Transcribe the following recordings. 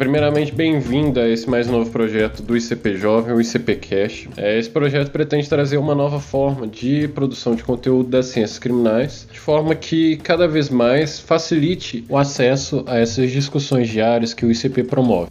primeiramente, bem-vindo a esse mais novo projeto do ICP Jovem, o ICP Cash. É, esse projeto pretende trazer uma nova forma de produção de conteúdo das ciências criminais, de forma que cada vez mais facilite o acesso a essas discussões diárias que o ICP promove.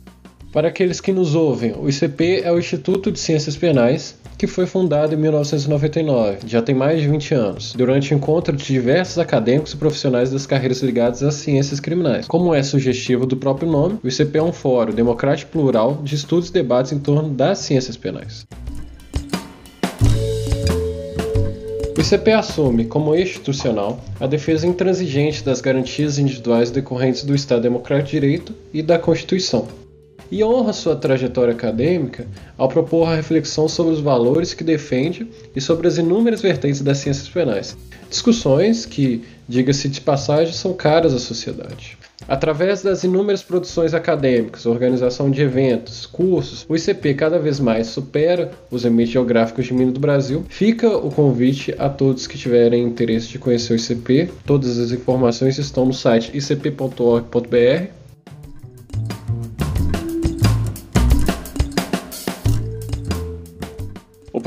Para aqueles que nos ouvem, o ICP é o Instituto de Ciências Penais, que foi fundado em 1999, já tem mais de 20 anos, durante o encontro de diversos acadêmicos e profissionais das carreiras ligadas às ciências criminais. Como é sugestivo do próprio nome, o ICP é um fórum democrático plural de estudos e debates em torno das ciências penais. O ICP assume, como institucional, a defesa intransigente das garantias individuais decorrentes do Estado Democrático de Direito e da Constituição, e honra sua trajetória acadêmica ao propor a reflexão sobre os valores que defende e sobre as inúmeras vertentes das ciências penais. Discussões que, diga-se de passagem, são caras à sociedade. Através das inúmeras produções acadêmicas, organização de eventos, cursos, o ICP cada vez mais supera os limites geográficos de Minas do Brasil. Fica o convite a todos que tiverem interesse de conhecer o ICP. Todas as informações estão no site icp.org.br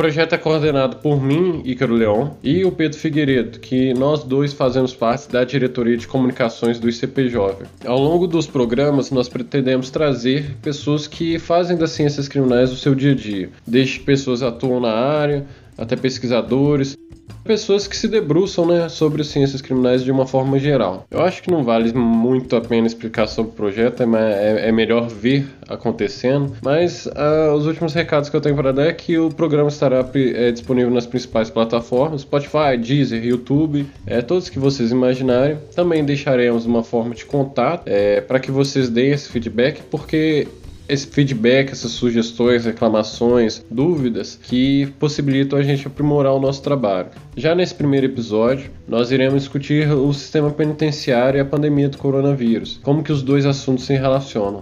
projeto é coordenado por mim, Ícaro Leão, e o Pedro Figueiredo, que nós dois fazemos parte da diretoria de comunicações do ICP Jovem. Ao longo dos programas, nós pretendemos trazer pessoas que fazem das ciências criminais o seu dia a dia, desde pessoas atuam na área até pesquisadores, pessoas que se debruçam né, sobre ciências criminais de uma forma geral. Eu acho que não vale muito a pena explicar sobre o projeto, é, é, é melhor ver acontecendo, mas uh, os últimos recados que eu tenho para dar é que o programa estará é, disponível nas principais plataformas, Spotify, Deezer, YouTube, é, todos que vocês imaginarem. Também deixaremos uma forma de contato é, para que vocês deem esse feedback, porque esse feedback, essas sugestões, reclamações, dúvidas que possibilitam a gente aprimorar o nosso trabalho. Já nesse primeiro episódio, nós iremos discutir o sistema penitenciário e a pandemia do coronavírus, como que os dois assuntos se relacionam.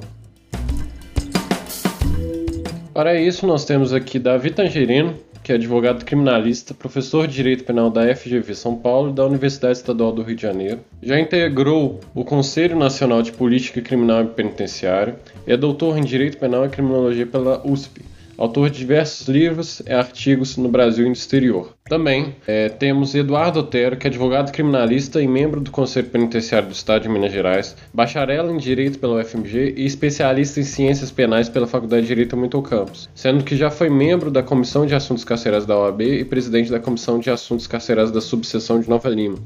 Para isso, nós temos aqui Davi Tangerino, que é advogado criminalista, professor de Direito Penal da FGV São Paulo e da Universidade Estadual do Rio de Janeiro. Já integrou o Conselho Nacional de Política Criminal e Penitenciária é doutor em Direito Penal e Criminologia pela USP autor de diversos livros e artigos no Brasil e no exterior. Também é, temos Eduardo Otero, que é advogado criminalista e membro do Conselho Penitenciário do Estado de Minas Gerais, bacharel em Direito pela UFMG e especialista em Ciências Penais pela Faculdade de Direito Milton Campos, sendo que já foi membro da Comissão de Assuntos Carcerais da OAB e presidente da Comissão de Assuntos Carcerais da Subseção de Nova Lima.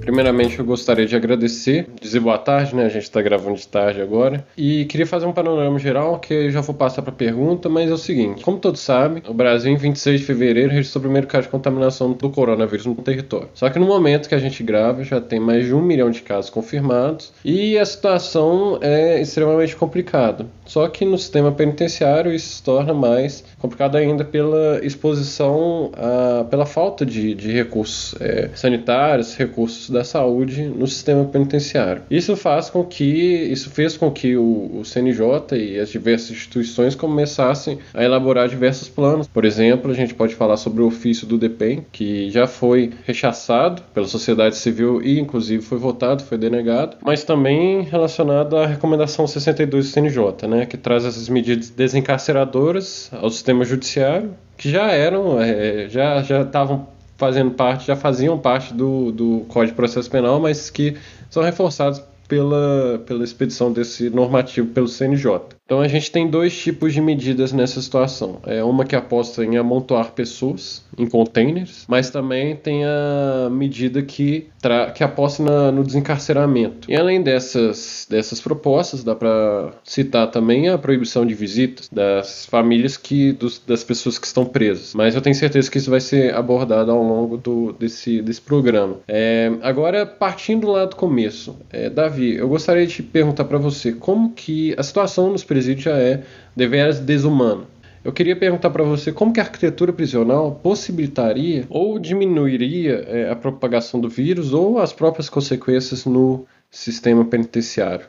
Primeiramente, eu gostaria de agradecer, dizer boa tarde, né? A gente está gravando de tarde agora. E queria fazer um panorama geral, que eu já vou passar para a pergunta, mas é o seguinte: como todos sabem, o Brasil, em 26 de fevereiro, registrou o primeiro caso de contaminação do coronavírus no território. Só que no momento que a gente grava, já tem mais de um milhão de casos confirmados e a situação é extremamente complicada. Só que no sistema penitenciário isso se torna mais complicado ainda pela exposição, a, pela falta de, de recursos é, sanitários, recursos da saúde no sistema penitenciário. Isso faz com que, isso fez com que o, o CNJ e as diversas instituições começassem a elaborar diversos planos. Por exemplo, a gente pode falar sobre o ofício do DEPEN, que já foi rechaçado pela sociedade civil e inclusive foi votado, foi denegado, mas também relacionado à recomendação 62 do CNJ, né, que traz essas medidas desencarceradoras ao sistema sistema judiciário que já eram, é, já já estavam fazendo parte, já faziam parte do, do Código de Processo Penal, mas que são reforçados pela, pela expedição desse normativo pelo CNJ. Então a gente tem dois tipos de medidas nessa situação. É uma que aposta em amontoar pessoas em containers, mas também tem a medida que, que aposta na, no desencarceramento. E além dessas, dessas propostas, dá para citar também a proibição de visitas das famílias que dos, das pessoas que estão presas. Mas eu tenho certeza que isso vai ser abordado ao longo do, desse, desse programa. É, agora, partindo lá do começo, é, Davi, eu gostaria de perguntar para você como que a situação nos presídios presídio já é deveras desumano. Eu queria perguntar para você como que a arquitetura prisional possibilitaria ou diminuiria é, a propagação do vírus ou as próprias consequências no sistema penitenciário.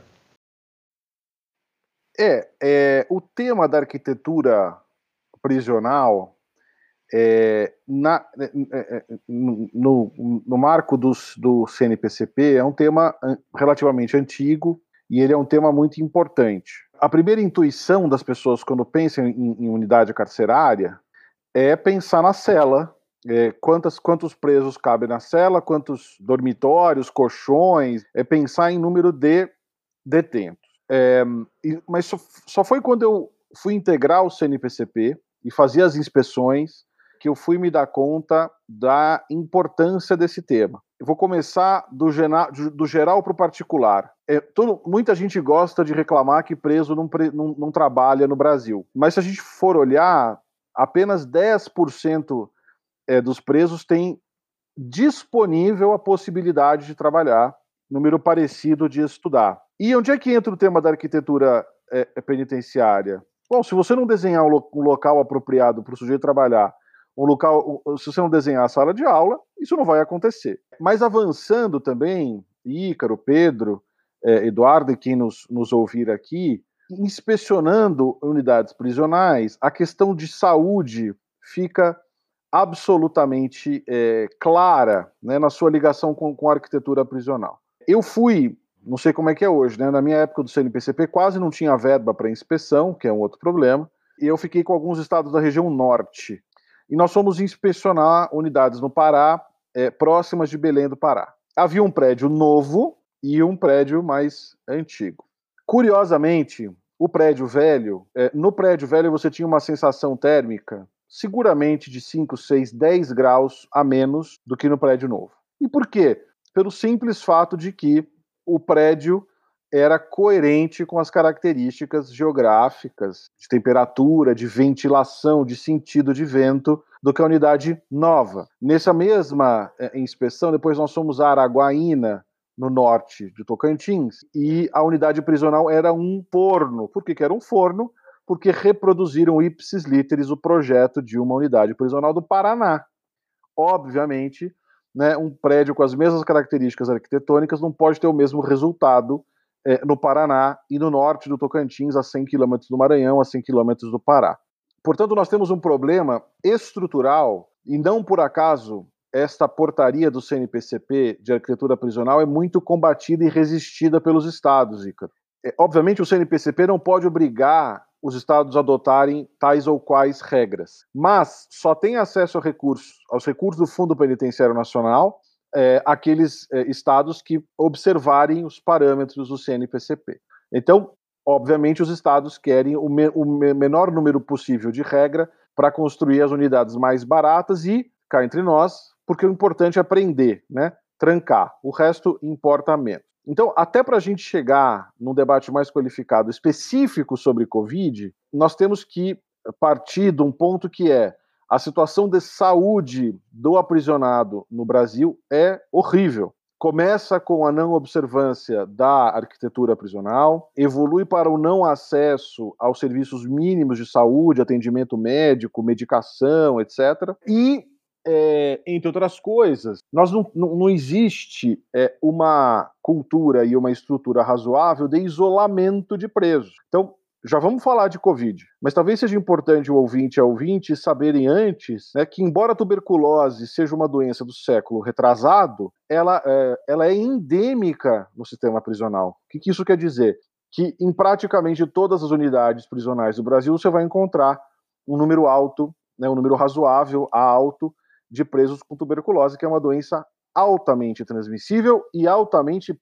É, é o tema da arquitetura prisional é, na, é, é, no, no, marco dos, do CNPCP, é um tema relativamente antigo e ele é um tema muito importante. A primeira intuição das pessoas quando pensam em, em unidade carcerária é pensar na cela, é, quantas, quantos presos cabem na cela, quantos dormitórios, colchões, é pensar em número de detentos. É, mas só, só foi quando eu fui integrar o CNPCP e fazer as inspeções que eu fui me dar conta da importância desse tema. Eu vou começar do, do geral para o particular. É, todo, muita gente gosta de reclamar que preso não, não, não trabalha no Brasil. Mas se a gente for olhar, apenas 10% é, dos presos têm disponível a possibilidade de trabalhar, número parecido de estudar. E onde é que entra o tema da arquitetura é, penitenciária? Bom, se você não desenhar um, um local apropriado para o sujeito trabalhar um local, se você não desenhar a sala de aula, isso não vai acontecer. Mas avançando também, Ícaro, Pedro, eh, Eduardo e quem nos, nos ouvir aqui, inspecionando unidades prisionais, a questão de saúde fica absolutamente eh, clara né, na sua ligação com, com a arquitetura prisional. Eu fui, não sei como é que é hoje, né, na minha época do CNPCP quase não tinha verba para inspeção, que é um outro problema, e eu fiquei com alguns estados da região norte e nós fomos inspecionar unidades no Pará, é, próximas de Belém do Pará. Havia um prédio novo e um prédio mais antigo. Curiosamente, o prédio velho, é, no prédio velho você tinha uma sensação térmica seguramente de 5, 6, 10 graus a menos do que no prédio novo. E por quê? Pelo simples fato de que o prédio era coerente com as características geográficas, de temperatura, de ventilação, de sentido de vento do que a unidade nova. Nessa mesma é, inspeção, depois nós fomos a Araguaína, no norte de Tocantins, e a unidade prisional era um forno. Por que, que era um forno? Porque reproduziram ipsis literis o projeto de uma unidade prisional do Paraná. Obviamente, né, um prédio com as mesmas características arquitetônicas não pode ter o mesmo resultado é, no Paraná e no norte do Tocantins, a 100 quilômetros do Maranhão, a 100 quilômetros do Pará. Portanto, nós temos um problema estrutural, e não por acaso esta portaria do CNPCP de arquitetura prisional é muito combatida e resistida pelos estados, Ícaro. É, obviamente, o CNPCP não pode obrigar os estados a adotarem tais ou quais regras, mas só tem acesso aos recursos do Fundo Penitenciário Nacional é, aqueles é, estados que observarem os parâmetros do CNPCP. Então, obviamente, os estados querem o, me, o menor número possível de regra para construir as unidades mais baratas e, cá entre nós, porque o importante é aprender, né? trancar. O resto importa menos. Então, até para a gente chegar num debate mais qualificado específico sobre Covid, nós temos que partir de um ponto que é a situação de saúde do aprisionado no Brasil é horrível. Começa com a não observância da arquitetura prisional, evolui para o não acesso aos serviços mínimos de saúde, atendimento médico, medicação, etc. E é, entre outras coisas, nós não, não, não existe é, uma cultura e uma estrutura razoável de isolamento de presos. Então, já vamos falar de Covid, mas talvez seja importante o ouvinte a ouvinte saberem antes né, que, embora a tuberculose seja uma doença do século retrasado, ela é, ela é endêmica no sistema prisional. O que, que isso quer dizer? Que em praticamente todas as unidades prisionais do Brasil você vai encontrar um número alto, né, um número razoável a alto de presos com tuberculose, que é uma doença altamente transmissível e altamente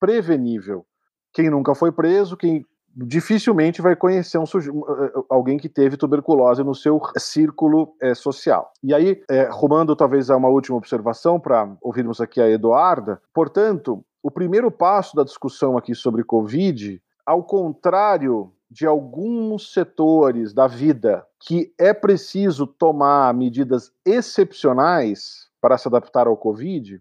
prevenível. Quem nunca foi preso, quem dificilmente vai conhecer um eh, eh, alguém que teve tuberculose no seu círculo é, social. E aí, é, rumando talvez a uma última observação para ouvirmos aqui a Eduarda, portanto, o primeiro passo da discussão aqui sobre Covid, ao contrário de alguns setores da vida que é preciso tomar medidas excepcionais para se adaptar ao Covid,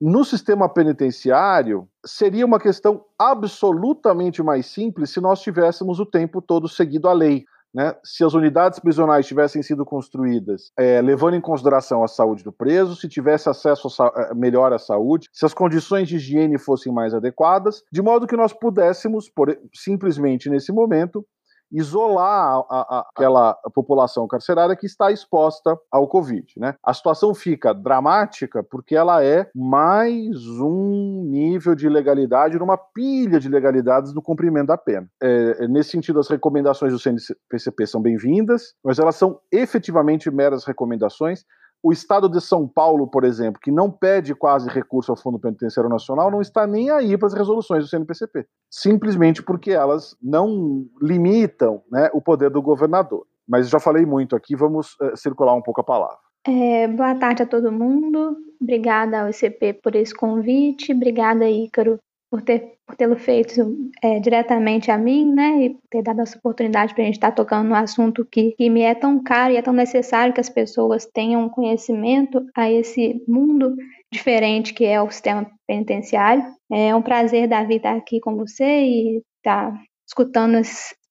no sistema penitenciário, seria uma questão absolutamente mais simples se nós tivéssemos o tempo todo seguido a lei. Né? Se as unidades prisionais tivessem sido construídas é, levando em consideração a saúde do preso, se tivesse acesso a, melhor à saúde, se as condições de higiene fossem mais adequadas, de modo que nós pudéssemos, por, simplesmente nesse momento, isolar a, a, aquela população carcerária que está exposta ao Covid. Né? A situação fica dramática porque ela é mais um nível de legalidade numa pilha de legalidades no cumprimento da pena. É, é nesse sentido, as recomendações do CNPCP são bem-vindas, mas elas são efetivamente meras recomendações o Estado de São Paulo, por exemplo, que não pede quase recurso ao Fundo Penitenciário Nacional, não está nem aí para as resoluções do CNPCP, simplesmente porque elas não limitam né, o poder do governador. Mas já falei muito aqui, vamos uh, circular um pouco a palavra. É, boa tarde a todo mundo. Obrigada ao ICP por esse convite. Obrigada, Ícaro, por ter por tê-lo feito é, diretamente a mim, né, e ter dado essa oportunidade para a gente estar tá tocando no assunto que, que me é tão caro e é tão necessário que as pessoas tenham conhecimento a esse mundo diferente que é o sistema penitenciário. É um prazer, Davi, estar aqui com você e estar tá escutando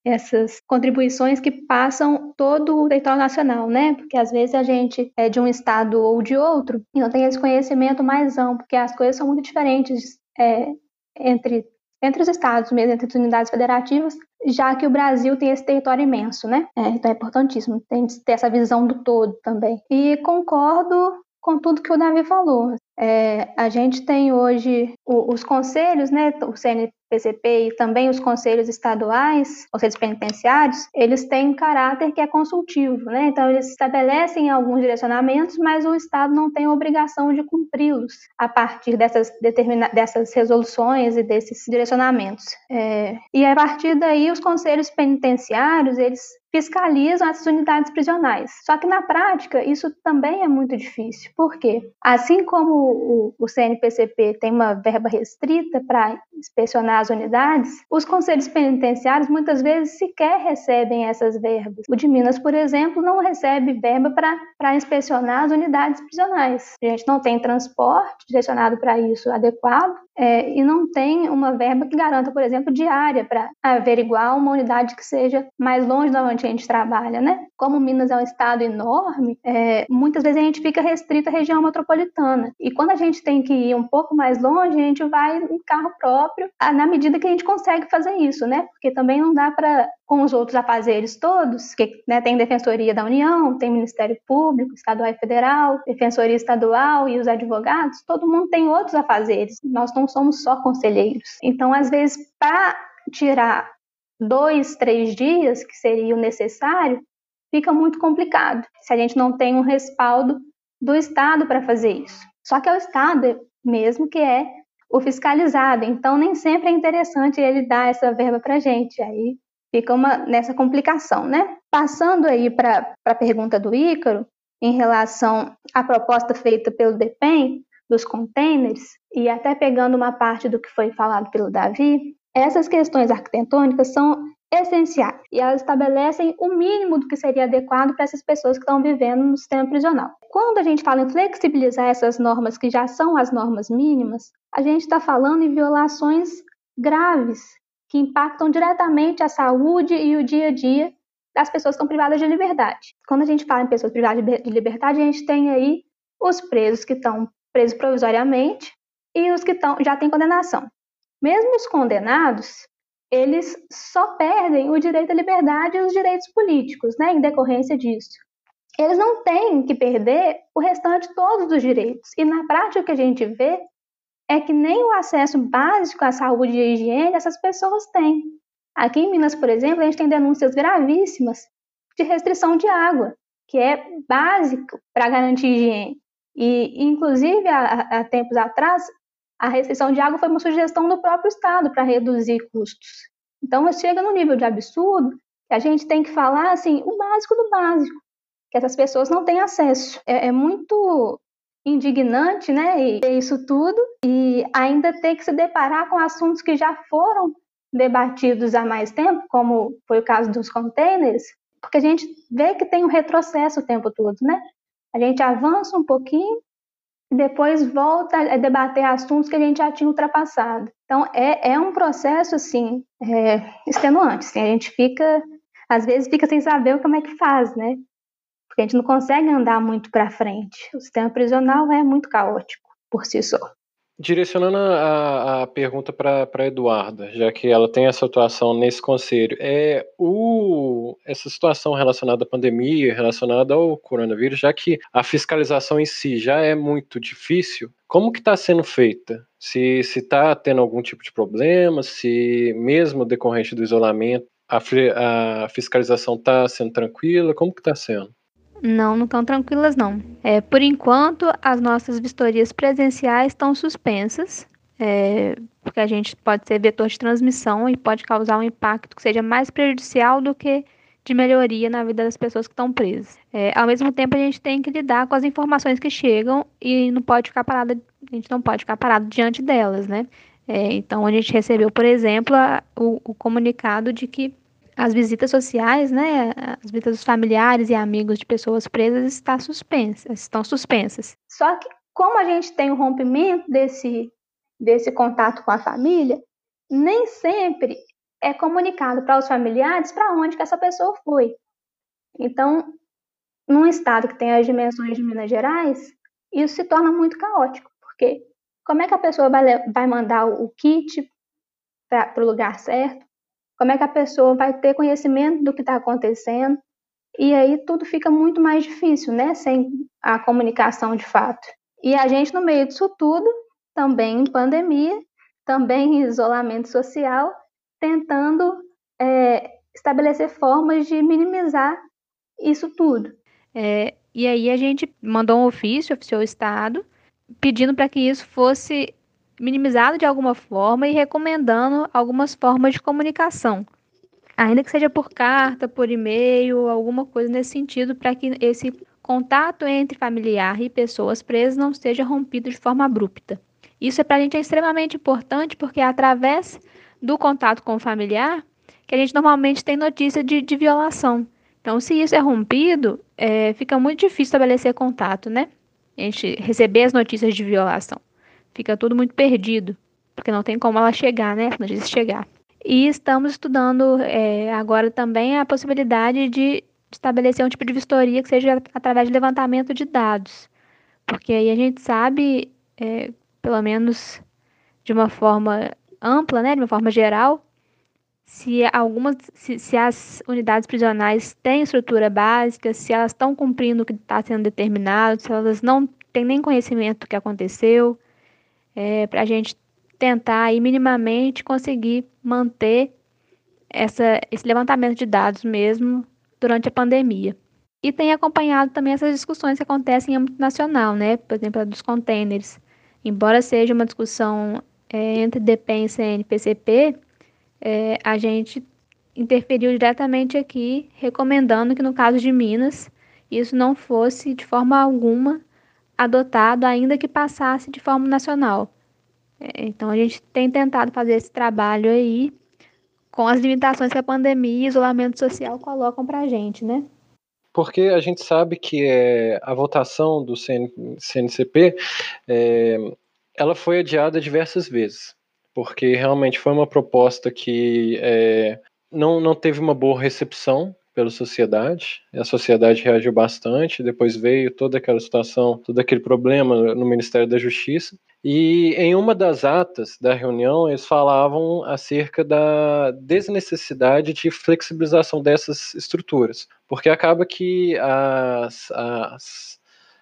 essas contribuições que passam todo o território nacional, né? Porque às vezes a gente é de um estado ou de outro e não tem esse conhecimento mais amplo, porque as coisas são muito diferentes é, entre, entre os estados mesmo, entre as unidades federativas, já que o Brasil tem esse território imenso, né? É, então é importantíssimo tem ter essa visão do todo também. E concordo com tudo que o Davi falou. É, a gente tem hoje os conselhos, né, o CN, PCP e também os conselhos estaduais, conselhos penitenciários, eles têm um caráter que é consultivo, né? Então eles estabelecem alguns direcionamentos, mas o Estado não tem a obrigação de cumpri-los a partir dessas, determina dessas resoluções e desses direcionamentos. É, e a partir daí os conselhos penitenciários eles fiscalizam essas unidades prisionais. Só que na prática isso também é muito difícil. Por quê? Assim como o, o CNPCP tem uma verba restrita para inspecionar as unidades, os conselhos penitenciários muitas vezes sequer recebem essas verbas. O de Minas, por exemplo, não recebe verba para inspecionar as unidades prisionais. A gente não tem transporte direcionado para isso adequado é, e não tem uma verba que garanta, por exemplo, diária para averiguar uma unidade que seja mais longe da onde a gente trabalha, né? Como Minas é um estado enorme, é, muitas vezes a gente fica restrito à região metropolitana. E quando a gente tem que ir um pouco mais longe, a gente vai em carro próprio, na medida que a gente consegue fazer isso, né? Porque também não dá para, com os outros afazeres todos, que né, tem Defensoria da União, tem Ministério Público, Estadual e Federal, Defensoria Estadual e os advogados, todo mundo tem outros afazeres. Nós não somos só conselheiros. Então, às vezes, para tirar dois, três dias, que seria o necessário, fica muito complicado se a gente não tem um respaldo do Estado para fazer isso. Só que é o Estado mesmo que é o fiscalizado. Então, nem sempre é interessante ele dar essa verba para a gente. Aí fica uma, nessa complicação, né? Passando aí para a pergunta do Ícaro, em relação à proposta feita pelo DEPEN, dos containers, e até pegando uma parte do que foi falado pelo Davi, essas questões arquitetônicas são essenciais e elas estabelecem o mínimo do que seria adequado para essas pessoas que estão vivendo no sistema prisional. Quando a gente fala em flexibilizar essas normas que já são as normas mínimas, a gente está falando em violações graves que impactam diretamente a saúde e o dia a dia das pessoas que estão privadas de liberdade. Quando a gente fala em pessoas privadas de liberdade, a gente tem aí os presos que estão presos provisoriamente e os que estão, já têm condenação. Mesmo os condenados, eles só perdem o direito à liberdade e os direitos políticos, né, em decorrência disso. Eles não têm que perder o restante todos os direitos. E na prática o que a gente vê é que nem o acesso básico à saúde e à higiene essas pessoas têm. Aqui em Minas, por exemplo, a gente tem denúncias gravíssimas de restrição de água, que é básico para garantir higiene. E, inclusive, há, há tempos atrás, a restrição de água foi uma sugestão do próprio Estado para reduzir custos. Então, chega no nível de absurdo que a gente tem que falar assim, o básico do básico, que essas pessoas não têm acesso. É, é muito indignante, né, isso tudo, e ainda ter que se deparar com assuntos que já foram debatidos há mais tempo, como foi o caso dos containers, porque a gente vê que tem um retrocesso o tempo todo, né? A gente avança um pouquinho e depois volta a debater assuntos que a gente já tinha ultrapassado. Então, é, é um processo, assim, é, extenuante. Assim, a gente fica, às vezes, fica sem saber como é que faz, né? Porque a gente não consegue andar muito para frente. O sistema prisional é muito caótico por si só. Direcionando a, a pergunta para Eduarda, já que ela tem essa atuação nesse conselho, é o, essa situação relacionada à pandemia, relacionada ao coronavírus, já que a fiscalização em si já é muito difícil, como que está sendo feita? Se está tendo algum tipo de problema, se mesmo decorrente do isolamento, a, a fiscalização está sendo tranquila, como que está sendo? Não, não estão tranquilas não. É, por enquanto, as nossas vistorias presenciais estão suspensas, é, porque a gente pode ser vetor de transmissão e pode causar um impacto que seja mais prejudicial do que de melhoria na vida das pessoas que estão presas. É, ao mesmo tempo, a gente tem que lidar com as informações que chegam e não pode ficar parado, a gente não pode ficar parado diante delas, né? É, então, a gente recebeu, por exemplo, a, o, o comunicado de que as visitas sociais, né, as visitas dos familiares e amigos de pessoas presas está suspensas, estão suspensas. Só que como a gente tem o rompimento desse, desse contato com a família, nem sempre é comunicado para os familiares para onde que essa pessoa foi. Então, num estado que tem as dimensões de Minas Gerais, isso se torna muito caótico, porque como é que a pessoa vai, vai mandar o kit para o lugar certo? Como é que a pessoa vai ter conhecimento do que está acontecendo? E aí tudo fica muito mais difícil, né? Sem a comunicação de fato. E a gente, no meio disso tudo, também em pandemia, também em isolamento social, tentando é, estabelecer formas de minimizar isso tudo. É, e aí a gente mandou um ofício, oficiou o Estado, pedindo para que isso fosse minimizado de alguma forma e recomendando algumas formas de comunicação, ainda que seja por carta, por e-mail, alguma coisa nesse sentido, para que esse contato entre familiar e pessoas presas não seja rompido de forma abrupta. Isso é para a gente é extremamente importante porque é através do contato com o familiar que a gente normalmente tem notícia de, de violação. Então, se isso é rompido, é, fica muito difícil estabelecer contato, né? A gente receber as notícias de violação. Fica tudo muito perdido, porque não tem como ela chegar, né? A notícia chegar. E estamos estudando é, agora também a possibilidade de estabelecer um tipo de vistoria que seja através de levantamento de dados. Porque aí a gente sabe, é, pelo menos de uma forma ampla, né, de uma forma geral, se algumas, se, se as unidades prisionais têm estrutura básica, se elas estão cumprindo o que está sendo determinado, se elas não têm nem conhecimento do que aconteceu, é, para a gente tentar aí minimamente conseguir manter essa, esse levantamento de dados mesmo durante a pandemia. E tem acompanhado também essas discussões que acontecem em âmbito nacional, né? Por exemplo, a dos containers. Embora seja uma discussão é, entre DPEM e CNPCP, é, a gente interferiu diretamente aqui, recomendando que no caso de Minas, isso não fosse de forma alguma adotado, ainda que passasse de forma nacional. É, então, a gente tem tentado fazer esse trabalho aí com as limitações que a pandemia e isolamento social colocam para a gente, né? Porque a gente sabe que é, a votação do CN, CNCP é, ela foi adiada diversas vezes, porque realmente foi uma proposta que é, não, não teve uma boa recepção pela sociedade. A sociedade reagiu bastante. Depois veio toda aquela situação, todo aquele problema no Ministério da Justiça. E em uma das atas da reunião, eles falavam acerca da desnecessidade de flexibilização dessas estruturas, porque acaba que as, as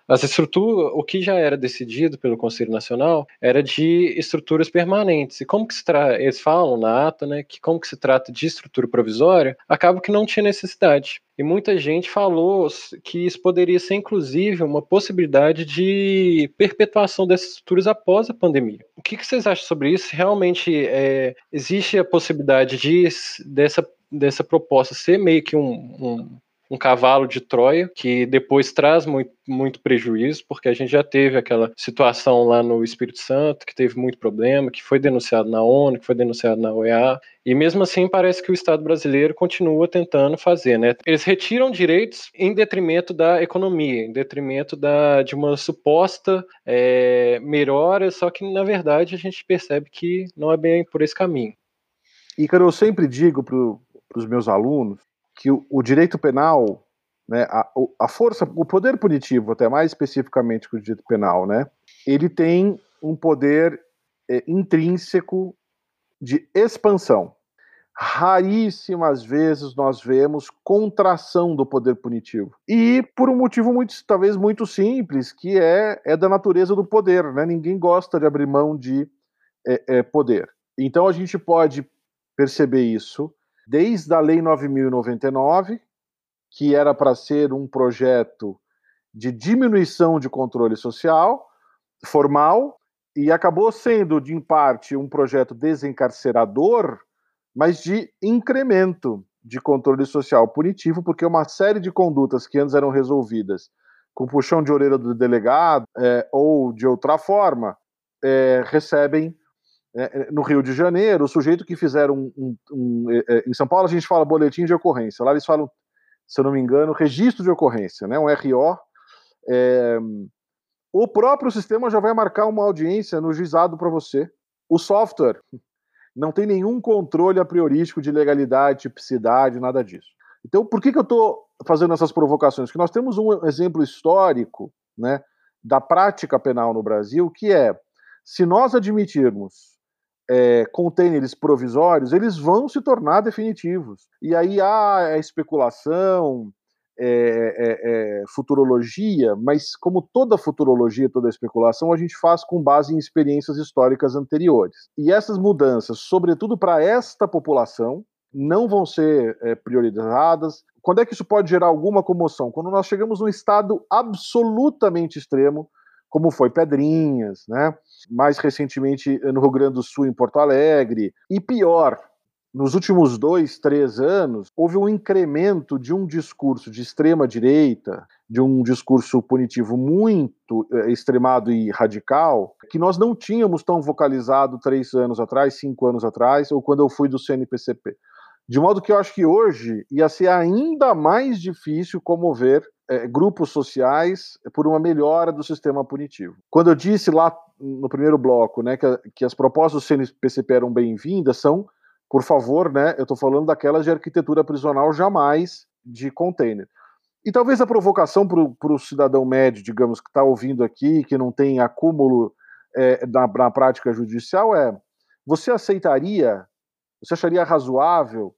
as estruturas, o que já era decidido pelo Conselho Nacional era de estruturas permanentes. E como que se tra... eles falam na ata, né, que como que se trata de estrutura provisória, acaba que não tinha necessidade. E muita gente falou que isso poderia ser, inclusive, uma possibilidade de perpetuação dessas estruturas após a pandemia. O que, que vocês acham sobre isso? Realmente é, existe a possibilidade de, dessa, dessa proposta ser meio que um, um um cavalo de Troia, que depois traz muito, muito prejuízo, porque a gente já teve aquela situação lá no Espírito Santo, que teve muito problema, que foi denunciado na ONU, que foi denunciado na OEA, e mesmo assim parece que o Estado brasileiro continua tentando fazer, né? Eles retiram direitos em detrimento da economia, em detrimento da, de uma suposta é, melhora, só que na verdade a gente percebe que não é bem por esse caminho. Ícaro, eu sempre digo para os meus alunos que o, o direito penal, né, a, a, força, o poder punitivo, até mais especificamente que o direito penal, né, ele tem um poder é, intrínseco de expansão. Raríssimas vezes nós vemos contração do poder punitivo. E por um motivo muito, talvez muito simples, que é, é da natureza do poder. Né? Ninguém gosta de abrir mão de é, é, poder. Então a gente pode perceber isso desde a Lei 9099, que era para ser um projeto de diminuição de controle social formal, e acabou sendo, de em parte, um projeto desencarcerador, mas de incremento de controle social punitivo, porque uma série de condutas que antes eram resolvidas com puxão de orelha do delegado é, ou de outra forma, é, recebem no Rio de Janeiro, o sujeito que fizeram um, um, um, é, é, em São Paulo a gente fala boletim de ocorrência, lá eles falam, se eu não me engano, registro de ocorrência, né, um RO. o próprio sistema já vai marcar uma audiência no juizado para você. O software não tem nenhum controle a priorístico de legalidade, tipicidade, nada disso. Então, por que, que eu estou fazendo essas provocações? Porque nós temos um exemplo histórico né, da prática penal no Brasil, que é, se nós admitirmos é, containers provisórios, eles vão se tornar definitivos. E aí há a especulação, é, é, é, futurologia, mas como toda futurologia, toda especulação, a gente faz com base em experiências históricas anteriores. E essas mudanças, sobretudo para esta população, não vão ser é, priorizadas. Quando é que isso pode gerar alguma comoção? Quando nós chegamos num estado absolutamente extremo, como foi Pedrinhas, né? mais recentemente no Rio Grande do Sul, em Porto Alegre, e pior, nos últimos dois, três anos, houve um incremento de um discurso de extrema direita, de um discurso punitivo muito eh, extremado e radical, que nós não tínhamos tão vocalizado três anos atrás, cinco anos atrás, ou quando eu fui do CNPCP. De modo que eu acho que hoje ia ser ainda mais difícil comover é, grupos sociais por uma melhora do sistema punitivo. Quando eu disse lá no primeiro bloco né, que, que as propostas do CNPCP eram bem-vindas, são por favor, né? Eu estou falando daquelas de arquitetura prisional, jamais de container. E talvez a provocação para o cidadão médio, digamos, que está ouvindo aqui, que não tem acúmulo é, na, na prática judicial, é: você aceitaria, você acharia razoável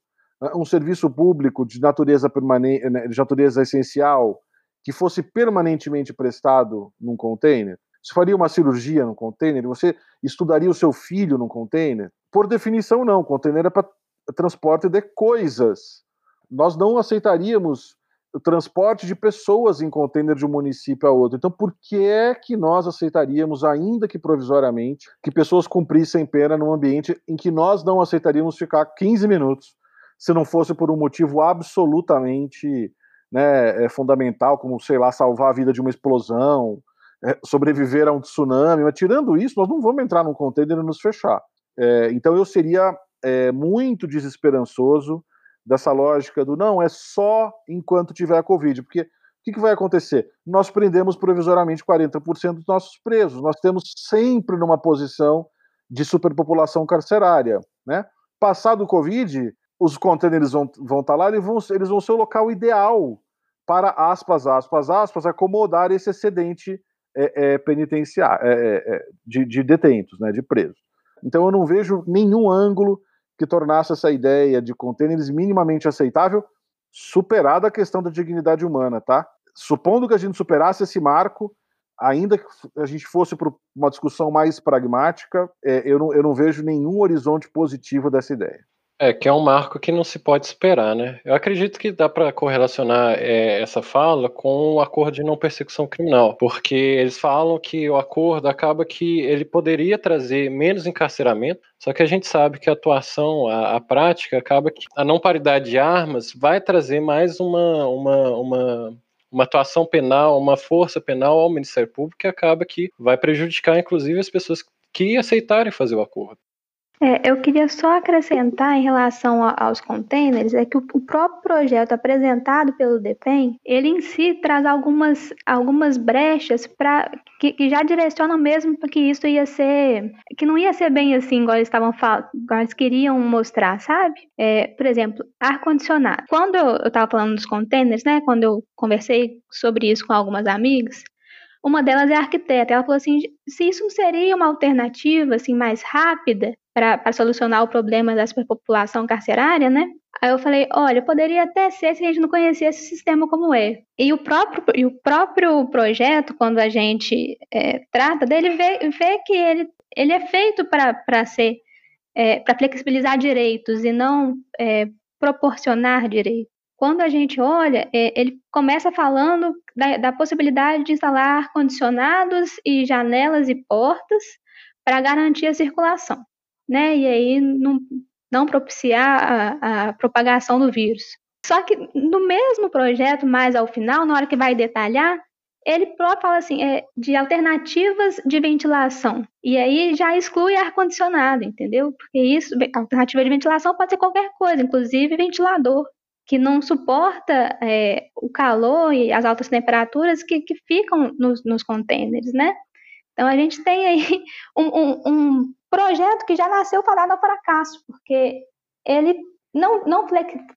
um serviço público de natureza permanente, né, de natureza essencial, que fosse permanentemente prestado num container? Você faria uma cirurgia no container? Você estudaria o seu filho no container? Por definição, não. Container é para transporte de coisas. Nós não aceitaríamos o transporte de pessoas em container de um município a outro. Então, por que é que nós aceitaríamos, ainda que provisoriamente, que pessoas cumprissem pena num ambiente em que nós não aceitaríamos ficar 15 minutos, se não fosse por um motivo absolutamente né, é, fundamental, como, sei lá, salvar a vida de uma explosão, é, sobreviver a um tsunami. Mas, tirando isso, nós não vamos entrar num container e nos fechar. É, então eu seria é, muito desesperançoso dessa lógica do não, é só enquanto tiver a Covid, porque o que, que vai acontecer? Nós prendemos provisoriamente 40% dos nossos presos, nós temos sempre numa posição de superpopulação carcerária. Né? Passado o Covid, os containers vão, vão estar tá lá, eles vão, eles vão ser o local ideal para, aspas, aspas, aspas, acomodar esse excedente é, é, penitenciário, é, é, de, de detentos, né, de presos. Então eu não vejo nenhum ângulo que tornasse essa ideia de containers minimamente aceitável, superada a questão da dignidade humana, tá? Supondo que a gente superasse esse marco, ainda que a gente fosse para uma discussão mais pragmática, é, eu, não, eu não vejo nenhum horizonte positivo dessa ideia. É, que é um marco que não se pode esperar, né? Eu acredito que dá para correlacionar é, essa fala com o acordo de não persecução criminal, porque eles falam que o acordo acaba que ele poderia trazer menos encarceramento, só que a gente sabe que a atuação, a, a prática, acaba que a não paridade de armas vai trazer mais uma, uma, uma uma atuação penal, uma força penal ao Ministério Público que acaba que vai prejudicar, inclusive, as pessoas que aceitarem fazer o acordo. É, eu queria só acrescentar em relação a, aos containers, é que o, o, próprio projeto apresentado pelo DEPEN, ele em si traz algumas, algumas brechas para que, que, já direcionam mesmo para que isso ia ser, que não ia ser bem assim, igual eles estavam falando, eles queriam mostrar, sabe? É, por exemplo, ar-condicionado. Quando eu estava falando dos containers, né, quando eu conversei sobre isso com algumas amigas, uma delas é arquiteta. Ela falou assim: se isso não seria uma alternativa assim mais rápida para solucionar o problema da superpopulação carcerária, né? Aí eu falei, olha, poderia até ser se a gente não conhecesse o sistema como é. E o próprio, e o próprio projeto, quando a gente é, trata dele, vê, vê que ele, ele é feito para ser é, para flexibilizar direitos e não é, proporcionar direitos. Quando a gente olha, é, ele começa falando da, da possibilidade de instalar ar-condicionados e janelas e portas para garantir a circulação, né? E aí não, não propiciar a, a propagação do vírus. Só que no mesmo projeto, mais ao final, na hora que vai detalhar, ele próprio fala assim, é, de alternativas de ventilação. E aí já exclui ar-condicionado, entendeu? Porque isso, alternativa de ventilação pode ser qualquer coisa, inclusive ventilador que não suporta é, o calor e as altas temperaturas que, que ficam nos, nos containers, né? Então a gente tem aí um, um, um projeto que já nasceu falado ao fracasso, porque ele não, não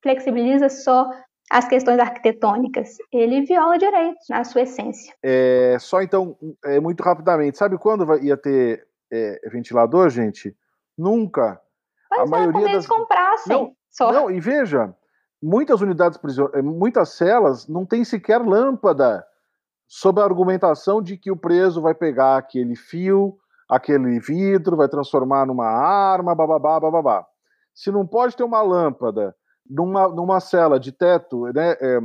flexibiliza só as questões arquitetônicas, ele viola direitos na sua essência. É, só então, é, muito rapidamente, sabe quando vai, ia ter é, ventilador, gente? Nunca. Pois a é, maioria das... eles comprassem. Não, só. não, e veja, muitas unidades prisioneiras, eh, muitas celas não tem sequer lâmpada, sob a argumentação de que o preso vai pegar aquele fio, aquele vidro, vai transformar numa arma, bababá, bababá. Se não pode ter uma lâmpada numa, numa cela de teto, né? É,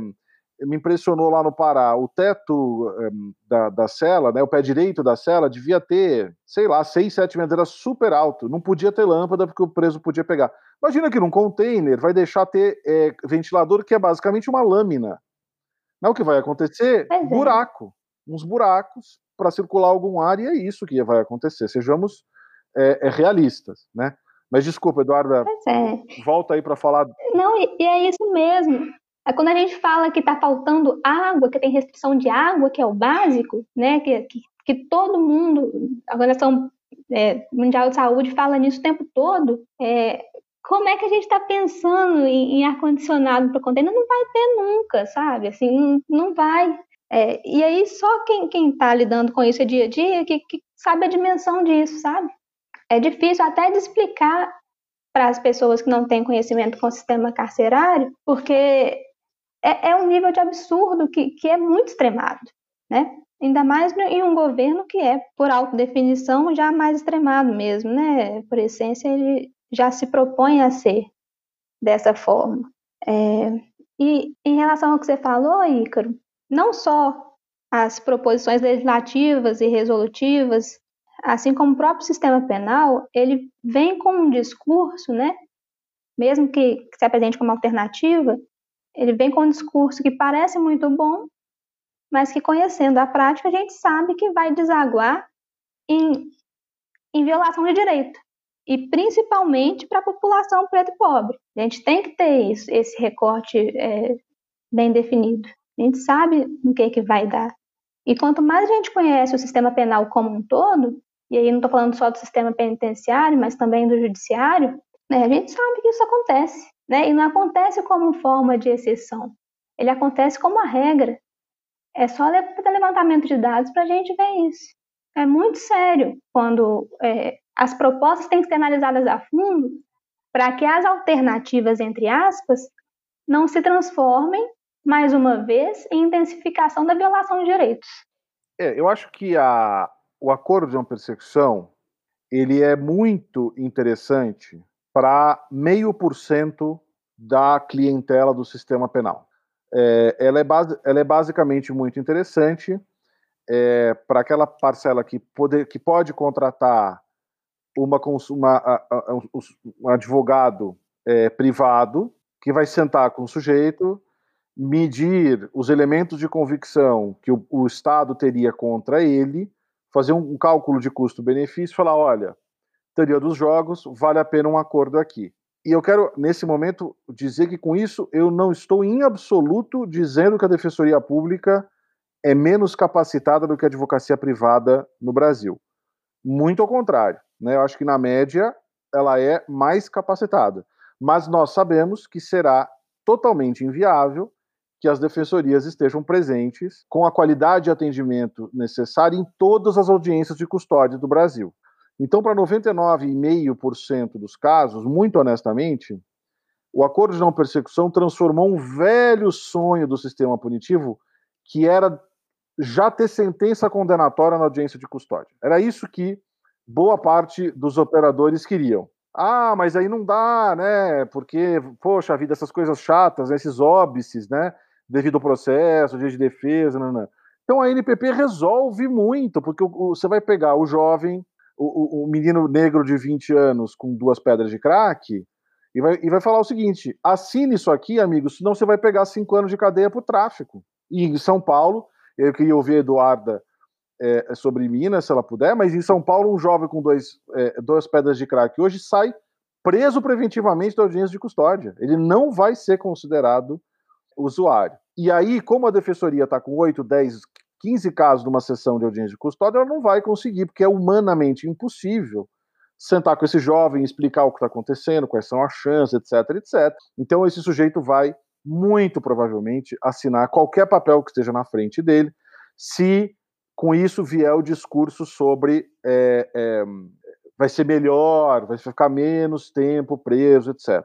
me impressionou lá no Pará. O teto um, da, da cela, né, o pé direito da cela, devia ter, sei lá, 6, 7 metros, era super alto. Não podia ter lâmpada porque o preso podia pegar. Imagina que num container vai deixar ter é, ventilador que é basicamente uma lâmina. Não, o que vai acontecer? É. Buraco. Uns buracos para circular algum ar e é isso que vai acontecer. Sejamos é, é realistas, né? Mas desculpa, Eduarda. É. Volta aí para falar. Não, e é isso mesmo. É quando a gente fala que está faltando água, que tem restrição de água, que é o básico, né? Que, que, que todo mundo, a Organização é, Mundial de Saúde fala nisso o tempo todo. É, como é que a gente está pensando em, em ar-condicionado para container? Não vai ter nunca, sabe? Assim, não, não vai. É, e aí só quem está lidando com isso dia a dia que, que sabe a dimensão disso, sabe? É difícil até de explicar para as pessoas que não têm conhecimento com o sistema carcerário, porque é, é um nível de absurdo que, que é muito extremado, né? Ainda mais em um governo que é, por autodefinição, já mais extremado mesmo, né? Por essência, ele já se propõe a ser dessa forma. É, e em relação ao que você falou, Ícaro, não só as proposições legislativas e resolutivas, assim como o próprio sistema penal, ele vem com um discurso, né? Mesmo que, que se apresente como alternativa, ele vem com um discurso que parece muito bom, mas que conhecendo a prática a gente sabe que vai desaguar em, em violação de direito e principalmente para a população preta e pobre. A gente tem que ter isso, esse recorte é, bem definido. A gente sabe no que, que vai dar. E quanto mais a gente conhece o sistema penal como um todo, e aí não estou falando só do sistema penitenciário, mas também do judiciário, né, a gente sabe que isso acontece. Né? E não acontece como forma de exceção, ele acontece como a regra. É só levantamento de dados para a gente ver isso. É muito sério quando é, as propostas têm que ser analisadas a fundo para que as alternativas, entre aspas, não se transformem, mais uma vez, em intensificação da violação de direitos. É, eu acho que a, o acordo de não persecução ele é muito interessante para meio por cento da clientela do sistema penal. É, ela, é base, ela é basicamente muito interessante é, para aquela parcela que, poder, que pode contratar uma, uma, um advogado é, privado que vai sentar com o sujeito, medir os elementos de convicção que o, o Estado teria contra ele, fazer um, um cálculo de custo-benefício, falar, olha, teoria dos jogos, vale a pena um acordo aqui. E eu quero, nesse momento, dizer que com isso eu não estou em absoluto dizendo que a Defensoria Pública é menos capacitada do que a advocacia privada no Brasil. Muito ao contrário. Né? Eu acho que, na média, ela é mais capacitada. Mas nós sabemos que será totalmente inviável que as defensorias estejam presentes com a qualidade de atendimento necessária em todas as audiências de custódia do Brasil. Então, para 99,5% dos casos, muito honestamente, o acordo de não persecução transformou um velho sonho do sistema punitivo, que era já ter sentença condenatória na audiência de custódia. Era isso que boa parte dos operadores queriam. Ah, mas aí não dá, né? Porque, poxa vida, essas coisas chatas, esses óbices, né? Devido ao processo, dia de defesa, não, não. Então a NPP resolve muito, porque você vai pegar o jovem, o, o, menino negro de 20 anos com duas pedras de crack e vai, e vai falar o seguinte: assine isso aqui, amigo, senão você vai pegar cinco anos de cadeia por tráfico. E em São Paulo, eu queria ouvir a Eduarda é, sobre Minas, se ela puder, mas em São Paulo, um jovem com dois, é, duas pedras de crack hoje sai preso preventivamente da audiência de custódia. Ele não vai ser considerado usuário. E aí, como a defensoria está com 8, 10, 15 casos numa sessão de audiência de custódia, ela não vai conseguir, porque é humanamente impossível sentar com esse jovem, explicar o que está acontecendo, quais são as chances, etc, etc. Então, esse sujeito vai, muito provavelmente, assinar qualquer papel que esteja na frente dele, se com isso vier o discurso sobre é, é, vai ser melhor, vai ficar menos tempo preso, etc.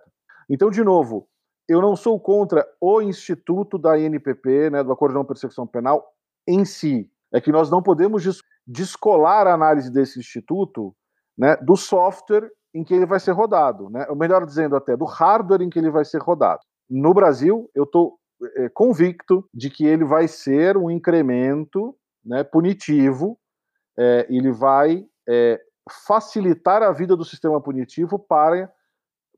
Então, de novo, eu não sou contra o instituto da INPP, né, do Acordo de Não Persecução Penal, em si. É que nós não podemos descolar a análise desse instituto né, do software em que ele vai ser rodado, né? ou melhor dizendo até, do hardware em que ele vai ser rodado. No Brasil, eu estou é, convicto de que ele vai ser um incremento né, punitivo, é, ele vai é, facilitar a vida do sistema punitivo para